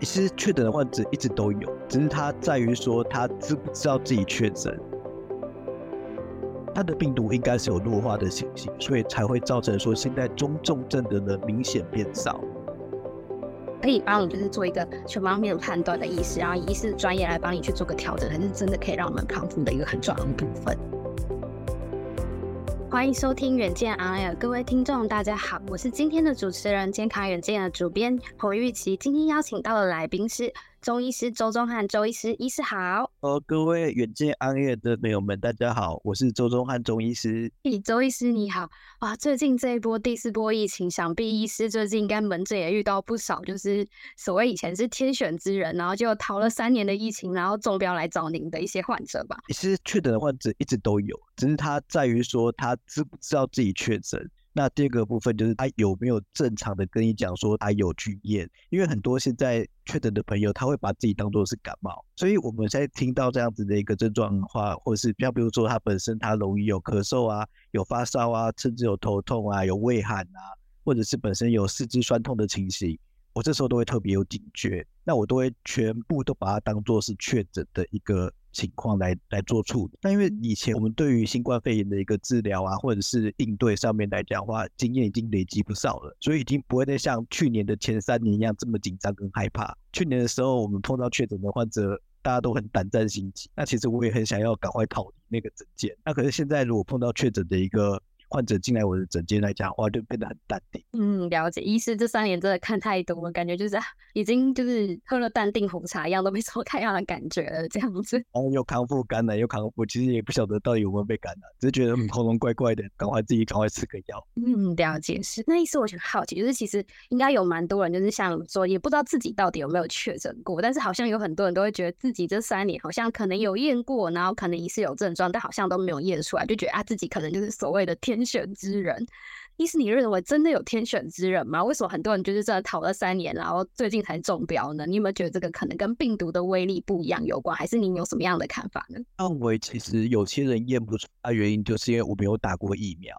其实确诊的患者一直都有，只是他在于说他知不知道自己确诊，他的病毒应该是有弱化的情形，所以才会造成说现在中重症的人明显变少。可以帮你就是做一个全方面判断的医师，然后医师专业来帮你去做个调整，还是真的可以让我们康复的一个很重要的部分。欢迎收听远见 On Air，各位听众大家好，我是今天的主持人健康远见的主编侯玉琪，今天邀请到的来宾是。中医师周宗汉，周医师，医师好。呃，各位远见 On Air 的朋友们，大家好，我是周宗汉中医师。咦，周医师你好。哇，最近这一波第四波疫情，想必医师最近应该门诊也遇到不少，就是所谓以前是天选之人，然后就逃了三年的疫情，然后中标来找您的一些患者吧。其实确诊的患者一直都有，只是他在于说他知不知道自己确诊。那第二个部分就是他有没有正常的跟你讲说他有去验，因为很多现在确诊的朋友他会把自己当做是感冒，所以我们现在听到这样子的一个症状的话，或是像比如说他本身他容易有咳嗽啊，有发烧啊，甚至有头痛啊，有畏寒啊，或者是本身有四肢酸痛的情形，我这时候都会特别有警觉，那我都会全部都把它当做是确诊的一个。情况来来做处理。那因为以前我们对于新冠肺炎的一个治疗啊，或者是应对上面来讲的话，经验已经累积不少了，所以已经不会再像去年的前三年一样这么紧张跟害怕。去年的时候，我们碰到确诊的患者，大家都很胆战心惊。那其实我也很想要赶快逃离那个诊间。那可是现在，如果碰到确诊的一个患者进来我的诊间来讲，哇，就变得很淡定。嗯，了解。医师这三年真的看太多了，感觉就是已经就是喝了淡定红茶一样，都没什么太大的感觉了，这样子。然后又康复感染，又康复，其实也不晓得到底有没有被感染，只是觉得喉咙怪怪的，赶快自己赶快吃个药。嗯，了解是。那医师，我很好奇，就是其实应该有蛮多人，就是像说，也不知道自己到底有没有确诊过，但是好像有很多人都会觉得自己这三年好像可能有验过，然后可能疑似有症状，但好像都没有验出来，就觉得啊自己可能就是所谓的天选之人。伊思，你认为真的有天选之人吗？为什么很多人就是真的逃了三年，然后最近才中标呢？你有没有觉得这个可能跟病毒的威力不一样有关？还是你有什么样的看法呢？认为其实有些人验不出来，原因就是因为我没有打过疫苗，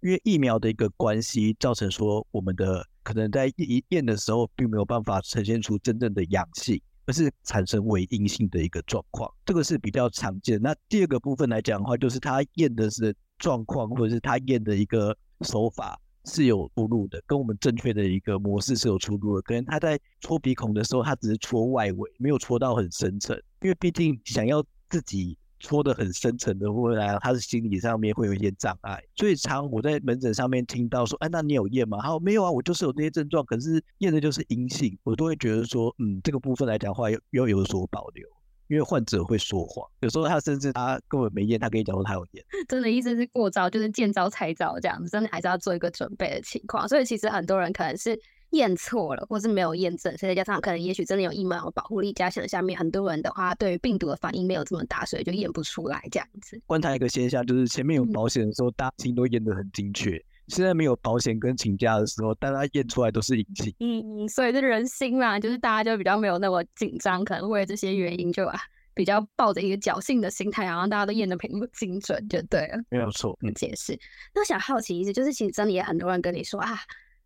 因为疫苗的一个关系，造成说我们的可能在一验的时候并没有办法呈现出真正的阳性，而是产生为阴性的一个状况，这个是比较常见。那第二个部分来讲的话，就是他验的是状况，或者是他验的一个。手法是有出入的，跟我们正确的一个模式是有出入的。可能他在戳鼻孔的时候，他只是戳外围，没有戳到很深层。因为毕竟想要自己戳得很深层的，未来他是心理上面会有一些障碍。所以常我在门诊上面听到说：“哎，那你有验吗？”他说：“没有啊，我就是有这些症状，可是验的就是阴性。”我都会觉得说：“嗯，这个部分来讲的话，要要有所保留。”因为患者会说谎，有时候他甚至他根本没验，他跟你讲说他有验。真的意思是过招，就是见招拆招这样子，真的还是要做一个准备的情况。所以其实很多人可能是验错了，或是没有验证，所以再加上可能也许真的有疫苗保护力，加强下面很多人的话对于病毒的反应没有这么大，所以就验不出来这样子。观察一个现象，就是前面有保险的时候，大家都验得很精确。现在没有保险跟请假的时候，大家验出来都是隐性。嗯，所以这人心嘛，就是大家就比较没有那么紧张，可能为了这些原因就啊比较抱着一个侥幸的心态，然后大家都验的并不精准，就对了。没有错，嗯，解释。那我想好奇一思，就是其实真的也很多人跟你说啊，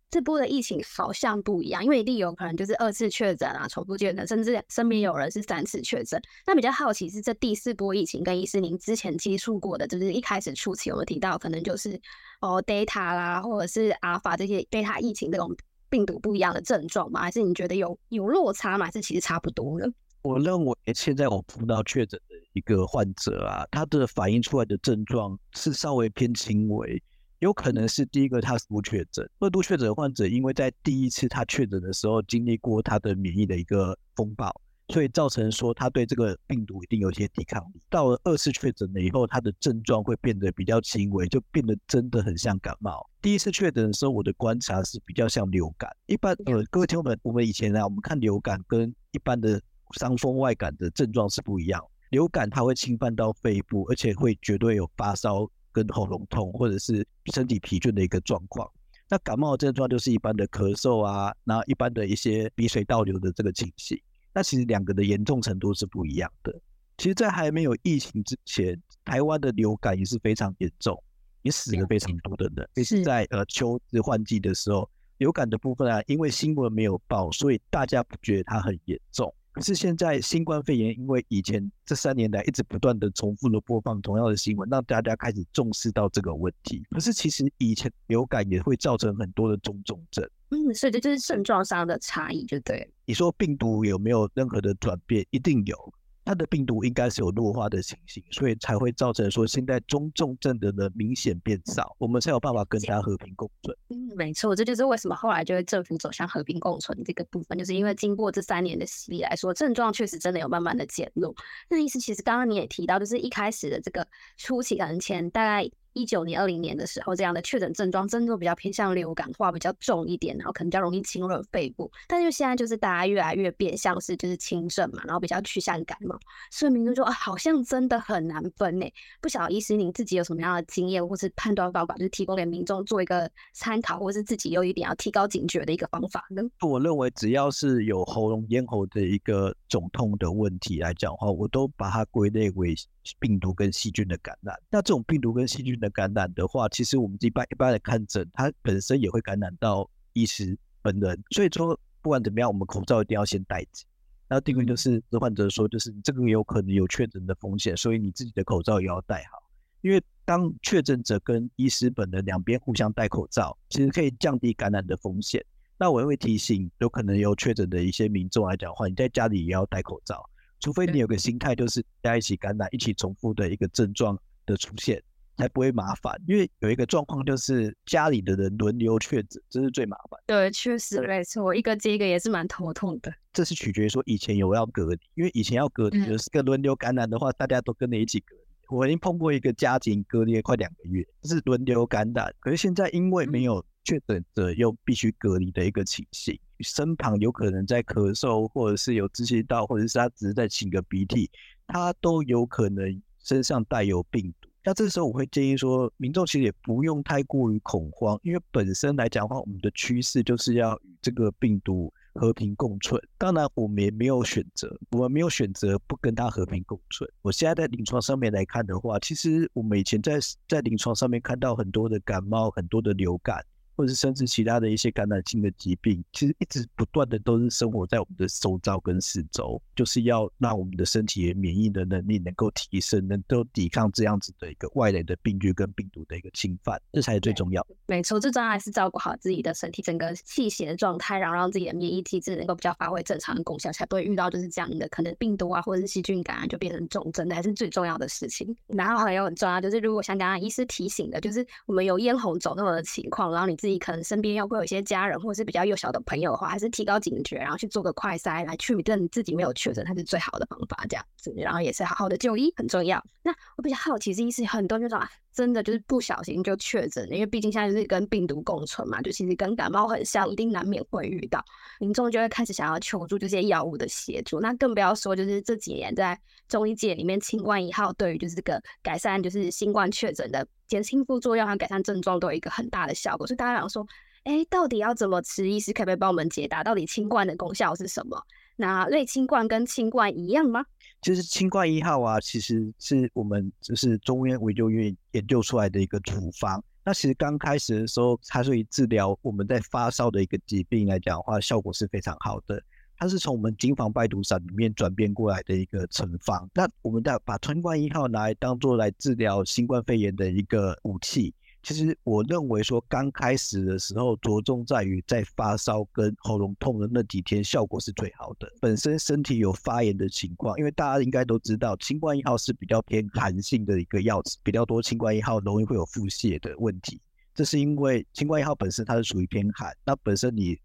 这波的疫情好像不一样，因为一定有可能就是二次确诊啊，重复确诊，甚至身边有人是三次确诊。那比较好奇是这第四波疫情跟医师您之前接触过的，就是一开始初期我们提到可能就是。哦，Delta 啦，或者是阿尔法这些 Delta 疫情这种病毒不一样的症状吗？还是你觉得有有落差吗？还是其实差不多呢？我认为现在我碰到确诊的一个患者啊，他的反映出来的症状是稍微偏轻微，有可能是第一个他是不确诊，二度确诊患者，因为在第一次他确诊的时候经历过他的免疫的一个风暴。所以造成说他对这个病毒一定有一些抵抗力。到了二次确诊了以后，他的症状会变得比较轻微，就变得真的很像感冒。第一次确诊的时候，我的观察是比较像流感。一般呃，各位听众们，我们以前啊，我们看流感跟一般的伤风外感的症状是不一样。流感它会侵犯到肺部，而且会绝对有发烧跟喉咙痛，或者是身体疲倦的一个状况。那感冒的症状就是一般的咳嗽啊，然后一般的一些鼻水倒流的这个情形。那其实两个的严重程度是不一样的。其实，在还没有疫情之前，台湾的流感也是非常严重，也死了非常多的人。也是在呃秋季换季的时候，流感的部分啊，因为新闻没有报，所以大家不觉得它很严重。可是现在新冠肺炎，因为以前这三年来一直不断的重复的播放同样的新闻，让大家开始重视到这个问题。可是其实以前流感也会造成很多的中重症。嗯，所以这就是症状上的差异，就对。你说病毒有没有任何的转变？一定有。它的病毒应该是有弱化的情形，所以才会造成说现在中重症的人明显变少，我们才有办法跟它和平共存。嗯，没错，这就是为什么后来就会政府走向和平共存这个部分，就是因为经过这三年的洗礼来说，症状确实真的有慢慢的减弱。那意思其实刚刚你也提到，就是一开始的这个初期可能前大概。一九年、二零年的时候，这样的确诊症状真的比较偏向流感化，比较重一点，然后可能比较容易侵入肺部。但是现在就是大家越来越变相是就是轻症嘛，然后比较趋向感冒，所以民众说啊，好像真的很难分呢。不晓得医师您自己有什么样的经验或是判断方法，就是提供给民众做一个参考，或是自己有一点要提高警觉的一个方法呢？我认为只要是有喉咙咽喉的一个肿痛的问题来讲的话，我都把它归类为病毒跟细菌的感染。那这种病毒跟细菌的感染的话，其实我们一般一般的看诊，它本身也会感染到医师本人。所以说，不管怎么样，我们口罩一定要先戴着。然后第二个就是，患者说，就是这个有可能有确诊的风险，所以你自己的口罩也要戴好。因为当确诊者跟医师本人两边互相戴口罩，其实可以降低感染的风险。那我也会提醒，有可能有确诊的一些民众来讲的话，你在家里也要戴口罩，除非你有个心态，就是大家一起感染、一起重复的一个症状的出现。才不会麻烦，因为有一个状况就是家里的人轮流确诊，这是最麻烦。对，确实没错，一个接一个也是蛮头痛的。这是取决于说以前有要隔离，因为以前要隔离，就是个轮流感染的话，大家都跟着一起隔离。我已经碰过一个家庭隔离了快两个月，就是轮流感染。可是现在因为没有确诊者又必须隔离的一个情形，身旁有可能在咳嗽，或者是有支气道，或者是他只是在擤个鼻涕，他都有可能身上带有病毒。那这时候我会建议说，民众其实也不用太过于恐慌，因为本身来讲的话，我们的趋势就是要与这个病毒和平共存。当然，我们也没有选择，我们没有选择不跟它和平共存。我现在在临床上面来看的话，其实我们以前在在临床上面看到很多的感冒，很多的流感。或者是甚至其他的一些感染性的疾病，其实一直不断的都是生活在我们的周遭跟四周，就是要让我们的身体的免疫的能力能够提升，能够抵抗这样子的一个外来的病菌跟病毒的一个侵犯，这才是最重要的。没错，最重要还是照顾好自己的身体整个气血的状态，然后让自己的免疫体质能够比较发挥正常的功效，才不会遇到就是这样的可能病毒啊或者是细菌感染就变成重症，还是最重要的事情。然后还有很重要就是，如果像刚刚医师提醒的，就是我们有咽喉肿痛的情况，然后你自己可能身边要会有一些家人或者是比较幼小的朋友的话，还是提高警觉，然后去做个快筛来确认自己没有确诊，它是最好的方法。这样子，然后也是好好的就医很重要。那我比较好奇，其实很多人就说啊，真的就是不小心就确诊，因为毕竟现在是跟病毒共存嘛，就其实跟感冒很像，一定难免会遇到。民众就会开始想要求助这些药物的协助。那更不要说就是这几年在中医界里面，清冠一号对于就是这个改善就是新冠确诊的。减轻副作用和改善症状都有一个很大的效果，所以大家想说，哎，到底要怎么吃？医师可不可以帮我们解答？到底清冠的功效是什么？那类清冠跟清冠一样吗？其实清冠一号啊，其实是我们就是中医研究院研究出来的一个处方。那其实刚开始的时候，它对于治疗我们在发烧的一个疾病来讲的话，效果是非常好的。它是从我们金防败毒散里面转变过来的一个成方，那我们再把清冠一号拿来当做来治疗新冠肺炎的一个武器。其实我认为说，刚开始的时候着重在于在发烧跟喉咙痛的那几天效果是最好的。本身身体有发炎的情况，因为大家应该都知道，清冠一号是比较偏寒性的一个药，比较多清冠一号容易会有腹泻的问题。这是因为清冠一号本身它是属于偏寒，那本身你。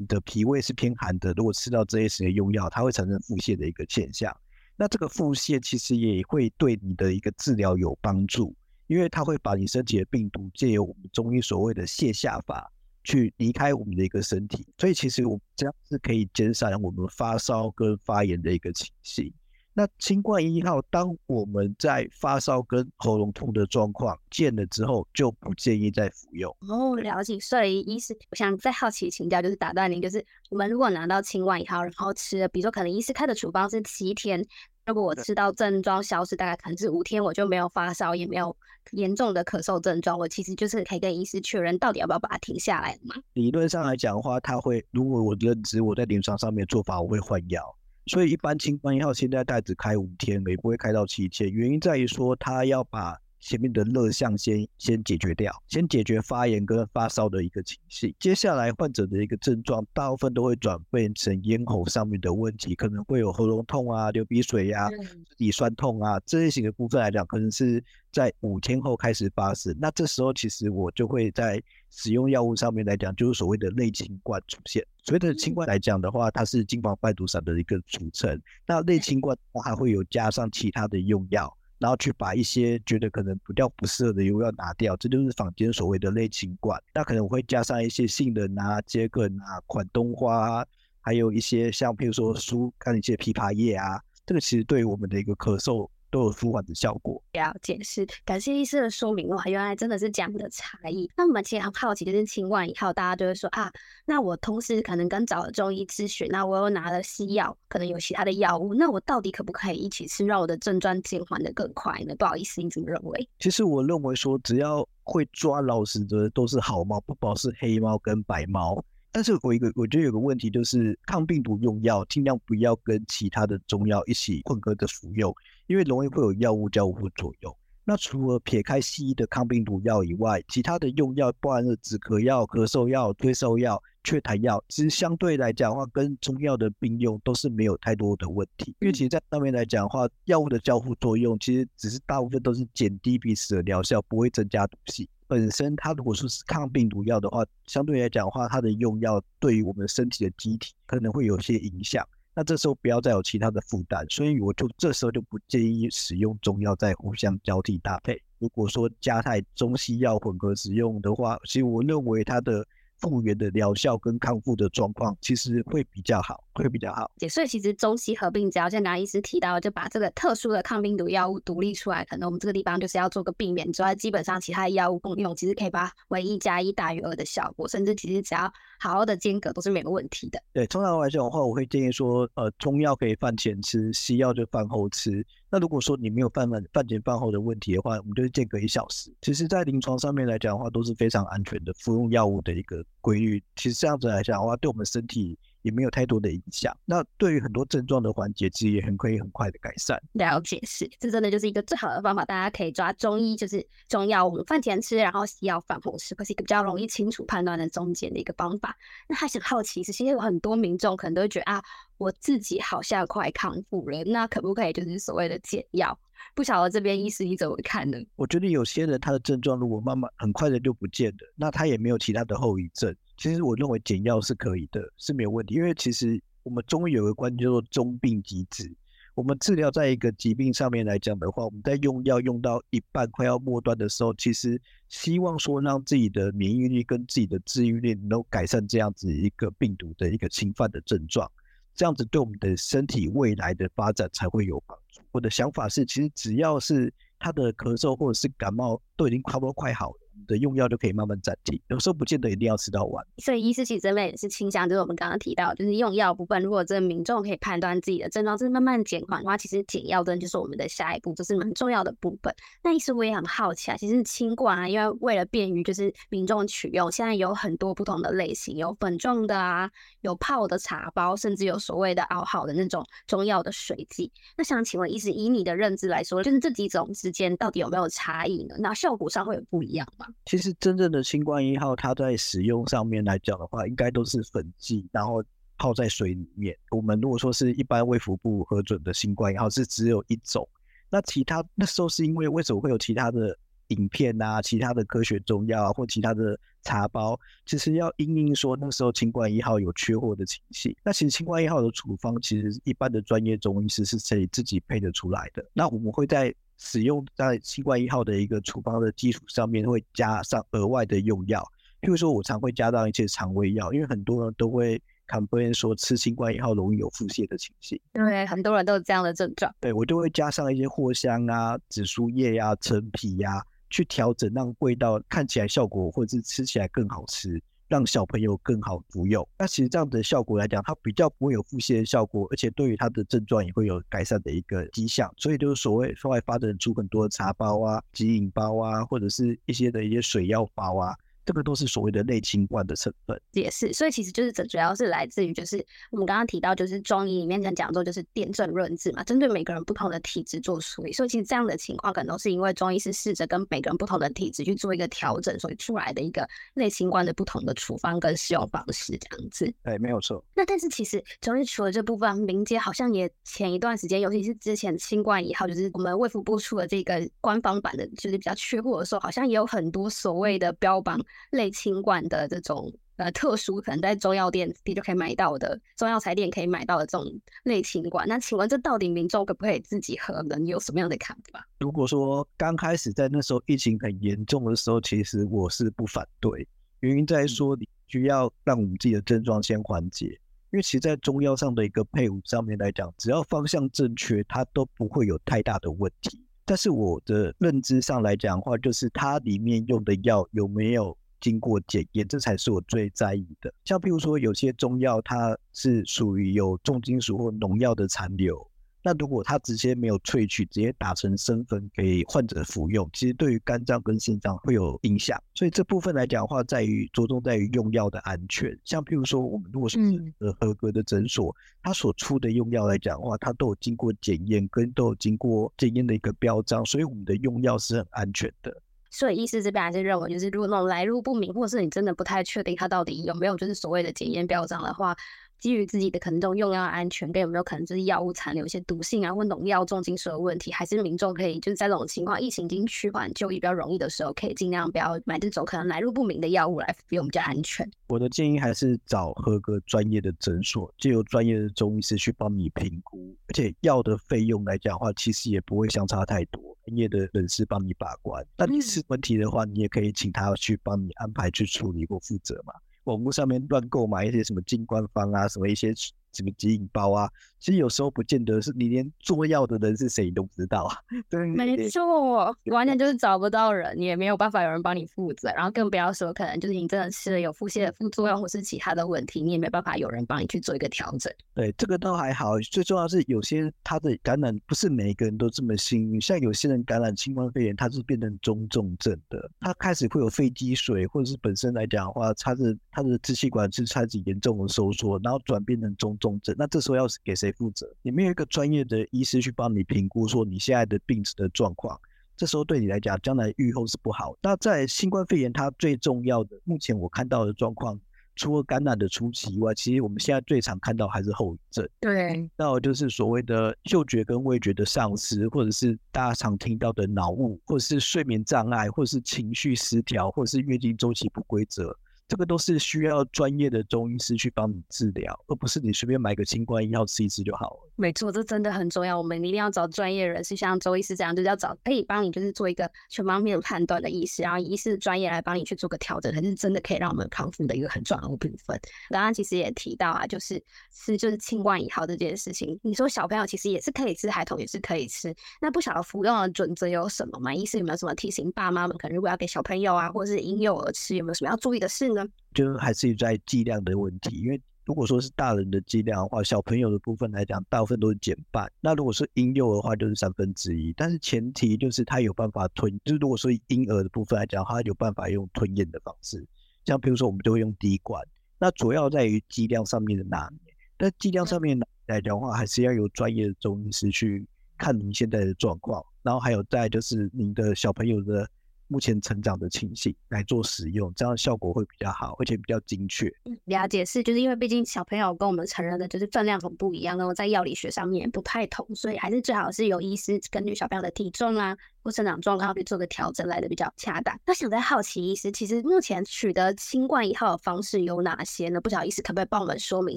你的脾胃是偏寒的，如果吃到这些时间用药，它会产生腹泻的一个现象。那这个腹泻其实也会对你的一个治疗有帮助，因为它会把你身体的病毒借由我们中医所谓的泻下法去离开我们的一个身体，所以其实我们这样是可以减少我们发烧跟发炎的一个情形。那清冠一号，当我们在发烧跟喉咙痛的状况见了之后，就不建议再服用。哦，了解。所以医师，我想再好奇请教，就是打断您，就是我们如果拿到清冠一号，然后吃了，比如说可能医师开的处方是七天。如果我吃到症状消失，大概可能是五天，我就没有发烧，也没有严重的咳嗽症状，我其实就是可以跟医师确认到底要不要把它停下来嘛。理论上来讲的话，他会，如果我认知我在临床上面做法，我会换药。所以一般清冠一号现在大概只开五天，也不会开到七天，原因在于说他要把。前面的热象先先解决掉，先解决发炎跟发烧的一个情绪。接下来患者的一个症状，大部分都会转变成咽喉上面的问题，可能会有喉咙痛啊、流鼻水呀、啊、肢体酸痛啊这类型的部分来讲，可能是在五天后开始发生。那这时候其实我就会在使用药物上面来讲，就是所谓的类清冠出现。所谓的清冠来讲的话，它是金黄败毒散的一个组成。那类清冠还会有加上其他的用药。然后去把一些觉得可能不掉不适的油要拿掉，这就是坊间所谓的类清管。那可能会加上一些杏仁啊、桔梗啊、款冬花啊，还有一些像譬如说疏肝一些枇杷叶啊，这个其实对于我们的一个咳嗽。都有舒缓的效果。了解，是感谢医师的说明哇，原来真的是这样的差异。那我们其实很好奇，就是清完以后，大家就会说啊，那我同时可能跟找了中医咨询，那我又拿了西药，可能有其他的药物，那我到底可不可以一起吃，让我的症状减缓的更快呢？不好意思，你怎么认为？其实我认为说，只要会抓老鼠的都是好猫，不保是黑猫跟白猫。但是我一个我觉得有个问题就是，抗病毒用药尽量不要跟其他的中药一起混合着服用。因为容易会有药物交互作用。那除了撇开西医的抗病毒药以外，其他的用药，包含了止咳药、咳嗽药、退烧药、祛痰药，其实相对来讲的话，跟中药的并用都是没有太多的问题。因为其实在上面来讲的话，药物的交互作用其实只是大部分都是减低彼此的疗效，不会增加毒性。本身它如果说是抗病毒药的话，相对来讲的话，它的用药对于我们身体的机体可能会有些影响。那这时候不要再有其他的负担，所以我就这时候就不建议使用中药再互相交替搭配。如果说加太中西药混合使用的话，其实我认为它的。复原的疗效跟康复的状况其实会比较好，会比较好。所以其实中西合并，只要像刚刚医师提到，就把这个特殊的抗病毒药物独立出来，可能我们这个地方就是要做个避免之外，基本上其他的药物共用，其实可以把为一加一大于二的效果，甚至其实只要好好的间隔都是没有问题的。对，通常来讲的话，我会建议说，呃，中药可以饭前吃，西药就饭后吃。那如果说你没有饭饭饭前饭后的问题的话，我们就是间隔一小时。其实，在临床上面来讲的话，都是非常安全的服用药物的一个规律。其实这样子来讲的话，对我们身体。也没有太多的影响。那对于很多症状的缓解，其实也很可以很快的改善。了解，是，这真的就是一个最好的方法。大家可以抓中医，就是中药我们饭前吃，然后西药饭后吃，会是一个比较容易清楚判断的中间的一个方法。那还想好奇，其实有很多民众可能都会觉得啊，我自己好像快康复了，那可不可以就是所谓的减药？不晓得这边医师你怎么看呢？我觉得有些人他的症状如果慢慢很快的就不见了，那他也没有其他的后遗症。其实我认为减药是可以的，是没有问题。因为其实我们中医有个观念叫做中病即治。我们治疗在一个疾病上面来讲的话，我们在用药用到一半快要末端的时候，其实希望说让自己的免疫力跟自己的治愈力能够改善这样子一个病毒的一个侵犯的症状，这样子对我们的身体未来的发展才会有帮助。我的想法是，其实只要是他的咳嗽或者是感冒都已经差不多快好了。的用药就可以慢慢暂停，有时候不见得一定要吃到完。所以医师其实这边也是倾向，就是我们刚刚提到，就是用药部分，如果这个民众可以判断自己的症状就是慢慢减缓的话，其实减药真的就是我们的下一步，这是蛮重要的部分。那医师我也很好奇啊，其实清冠啊，因为为了便于就是民众取用，现在有很多不同的类型，有粉状的啊，有泡的茶包，甚至有所谓的熬好的那种中药的水剂。那想请问医师，以你的认知来说，就是这几种之间到底有没有差异呢？那效果上会有不一样吗？其实真正的新冠一号，它在使用上面来讲的话，应该都是粉剂，然后泡在水里面。我们如果说是一般卫福部核准的新冠一号是只有一种，那其他那时候是因为为什么会有其他的影片啊、其他的科学中药啊，或其他的茶包，其实要因应说那时候清冠一号有缺货的情形。那其实清冠一号的处方，其实一般的专业中医师是可以自己配得出来的。那我们会在。使用在新冠一号的一个处方的基础上面，会加上额外的用药，譬如说我常会加上一些肠胃药，因为很多人都会 complain 说吃新冠一号容易有腹泻的情形，对，很多人都有这样的症状。对，我就会加上一些藿香啊、紫苏叶呀、陈皮呀，去调整，让味道看起来效果或者是吃起来更好吃。让小朋友更好服用。那其实这样的效果来讲，它比较不会有腹泻的效果，而且对于它的症状也会有改善的一个迹象。所以就是所谓后来发展出很多茶包啊、即饮包啊，或者是一些的一些水药包啊。这个都是所谓的类清冠的成分，也是，所以其实就是这主要是来自于就是我们刚刚提到，就是中医里面讲讲座就是辨证论治嘛，针对每个人不同的体质做处理，所以其实这样的情况可能都是因为中医是试着跟每个人不同的体质去做一个调整，所以出来的一个类清冠的不同的处方跟使用方式这样子。对，没有错。那但是其实中医除了这部分，民间好像也前一段时间，尤其是之前清冠以后，就是我们卫福部出的这个官方版的，就是比较缺货的时候，好像也有很多所谓的标榜类清管。的这种呃特殊，可能在中药店你就可以买到的，中药材店可以买到的这种类清管，那请问这到底民众可不可以自己喝呢？你有什么样的看法？如果说刚开始在那时候疫情很严重的时候，其实我是不反对，原因在说你需要让我们自己的症状先缓解，因为其实在中药上的一个配伍上面来讲，只要方向正确，它都不会有太大的问题。但是我的认知上来讲的话，就是它里面用的药有没有经过检验，这才是我最在意的。像譬如说，有些中药它是属于有重金属或农药的残留，那如果它直接没有萃取，直接打成生粉给患者服用，其实对于肝脏跟肾脏会有影响。所以这部分来讲的话，在于着重在于用药的安全。像譬如说，我们如果是呃合格的诊所，它所出的用药来讲的话，它都有经过检验，跟都有经过检验的一个标章，所以我们的用药是很安全的。所以医师这边还是认为，就是如果那种来路不明，或者是你真的不太确定它到底有没有就是所谓的检验标章的话，基于自己的可能这种用药安全跟有没有可能就是药物残留一些毒性啊，或农药重金属的问题，还是民众可以就是在这种情况，疫情已经趋缓、就医比较容易的时候，可以尽量不要买这种可能来路不明的药物来服用比较安全。我的建议还是找合格专业的诊所，借由专业的中医师去帮你评估，而且药的费用来讲的话，其实也不会相差太多。专业的人士帮你把关，那你是问题的话，你也可以请他去帮你安排去处理或负责嘛。网络上面乱购买一些什么金官方啊，什么一些。什么基因包啊？其实有时候不见得是你连做药的人是谁你都不知道啊。对，没错，你完全就是找不到人，你也没有办法有人帮你负责，然后更不要说可能就是你真的吃了有腹泻的副作用或是其他的问题，你也没办法有人帮你去做一个调整。对，这个倒还好，最重要是有些他的感染不是每一个人都这么幸运，像有些人感染新冠肺炎，他是变成中重症的，他开始会有肺积水，或者是本身来讲的话，他的他的支气管是开始严重的收缩，然后转变成中。重症，那这时候要是给谁负责？你没有一个专业的医师去帮你评估，说你现在的病史的状况，这时候对你来讲，将来预后是不好。那在新冠肺炎，它最重要的，目前我看到的状况，除了感染的初期以外，其实我们现在最常看到还是后遗症。对，那就是所谓的嗅觉跟味觉的丧失，或者是大家常听到的脑雾，或者是睡眠障碍，或者是情绪失调，或者是月经周期不规则。这个都是需要专业的中医师去帮你治疗，而不是你随便买个清冠一号吃一吃就好了。没错，这真的很重要。我们一定要找专业人士，像周医师这样，就是要找可以帮你就是做一个全方面的判断的医师，然后医师专业来帮你去做个调整，才是真的可以让我们康复的一个很重要的部分。刚刚其实也提到啊，就是吃就是清冠以后这件事情，你说小朋友其实也是可以吃，孩童也是可以吃，那不晓得服用的准则有什么吗？医师有没有什么提醒爸妈们？可能如果要给小朋友啊，或者是婴幼儿吃，有没有什么要注意的事呢？就还是在剂量的问题，因为如果说是大人的剂量的话，小朋友的部分来讲，大部分都是减半。那如果是婴幼儿的话，就是三分之一。但是前提就是他有办法吞，就是如果说婴儿的部分来讲，他有办法用吞咽的方式。像比如说我们就会用滴管，那主要在于剂量上面的拿捏。但剂量上面来讲的话，还是要有专业的中医师去看您现在的状况，然后还有在就是您的小朋友的。目前成长的情形来做使用，这样效果会比较好，而且比较精确。嗯，了解是，就是因为毕竟小朋友跟我们成人的就是分量很不一样，然后在药理学上面也不太同，所以还是最好是由医师根据小朋友的体重啊或生长状况去做个调整来的比较恰当。那想在好奇医师，其实目前取得新冠一号的方式有哪些呢？不晓得医师可不可以帮我们说明一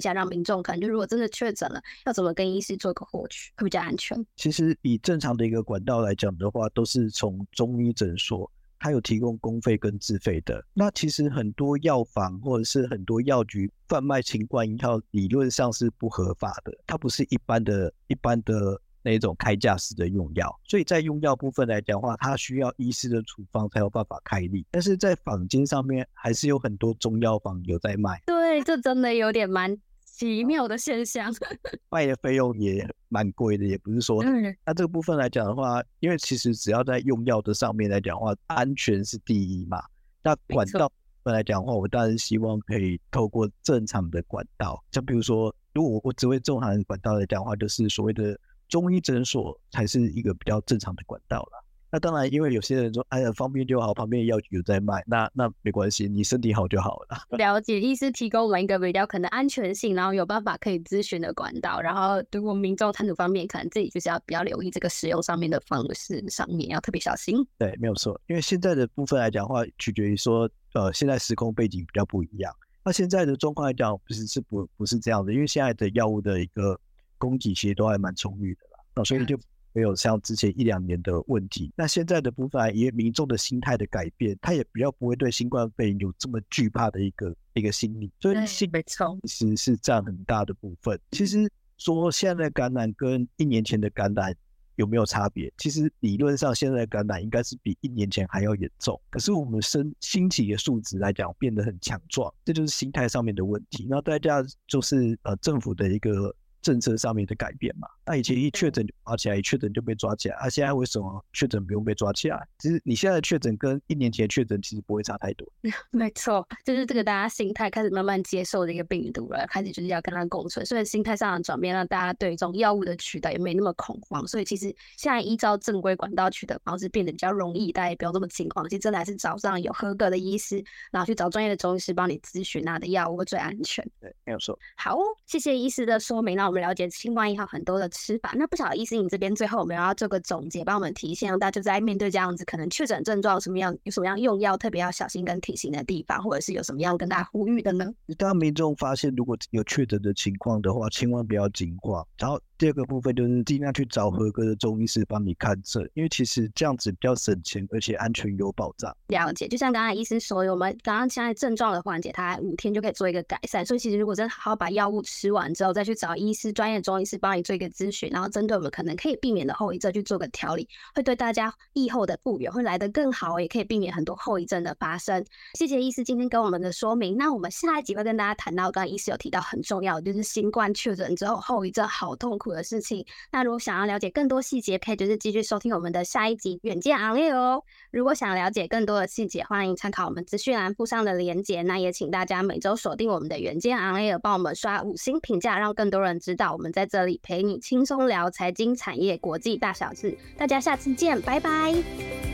下，让民众可能就如果真的确诊了，要怎么跟医师做个获取会比较安全？其实以正常的一个管道来讲的话，都是从中医诊所。它有提供公费跟自费的，那其实很多药房或者是很多药局贩卖清冠一号，理论上是不合法的，它不是一般的、一般的那种开架式的用药，所以在用药部分来讲的话，它需要医师的处方才有办法开立。但是在坊间上面，还是有很多中药房有在卖。对，这真的有点蛮奇妙的现象。卖的费用也蛮贵的，也不是说。那这个部分来讲的话，因为其实只要在用药的上面来讲的话，安全是第一嘛。那管道部分来讲的话，我当然希望可以透过正常的管道，像比如说，如果我只会正常的管道来讲的话，就是所谓的。中医诊所才是一个比较正常的管道了。那当然，因为有些人说，哎呀，方便就好，旁边的药局有在卖，那那没关系，你身体好就好了。了解，医师提供我们一个比较可能安全性，然后有办法可以咨询的管道。然后，如果民众参与方面，可能自己就是要比较留意这个使用上面的方式上面要特别小心。对，没有错。因为现在的部分来讲的话，取决于说，呃，现在时空背景比较不一样。那现在的状况来讲，不是是不不是这样的，因为现在的药物的一个。供给其实都还蛮充裕的啦，那所以就没有像之前一两年的问题。那现在的部分，因为民众的心态的改变，他也比较不会对新冠肺炎有这么惧怕的一个一个心理，所以心没错，其实是占很大的部分。其实说现在的感染跟一年前的感染有没有差别？其实理论上现在的感染应该是比一年前还要严重，可是我们身心体的素质来讲变得很强壮，这就是心态上面的问题。那大家就是呃政府的一个。政策上面的改变嘛，那以前一确诊就抓起来，一确诊就被抓起来，啊，现在为什么确诊不用被抓起来？其实你现在的确诊跟一年前确诊其实不会差太多。没错，就是这个大家心态开始慢慢接受这个病毒了，开始就是要跟它共存，所以心态上的转变让大家对这种药物的取得也没那么恐慌。所以其实现在依照正规管道取得方式变得比较容易，大家也不用这么惊慌。其实真的还是找上有合格的医师，然后去找专业的中医师帮你咨询拿的药物最安全。对，没有错。好，谢谢医师的说明，那我们了解新冠一号很多的吃法。那不晓得医师，你这边最后我们要做个总结，帮我们提醒，让大家在面对这样子可能确诊症状什么样，有什么样用药特别要小心跟提醒的地方，或者是有什么样跟大家呼吁的呢？当民众发现如果有确诊的情况的话，千万不要惊慌，然后。第二个部分就是尽量去找合格的中医师帮你看诊，因为其实这样子比较省钱，而且安全有保障。了解，就像刚才医生说，我们刚刚现在症状的缓解，它五天就可以做一个改善。所以其实如果真的好好把药物吃完之后，再去找医师、专业中医师帮你做一个咨询，然后针对我们可能可以避免的后遗症去做个调理，会对大家疫后的复原会来得更好，也可以避免很多后遗症的发生。谢谢医师今天跟我们的说明。那我们下一集会跟大家谈到，刚刚医师有提到很重要的，就是新冠确诊之后后遗症好痛苦的事情。那如果想要了解更多细节，可以就是继续收听我们的下一集《远见行业》哦。如果想了解更多的细节，欢迎参考我们资讯栏附上的链接。那也请大家每周锁定我们的《远见行业》，帮我们刷五星评价，让更多人知道我们在这里陪你轻松聊财经、产业、国际大小事。大家下次见，拜拜。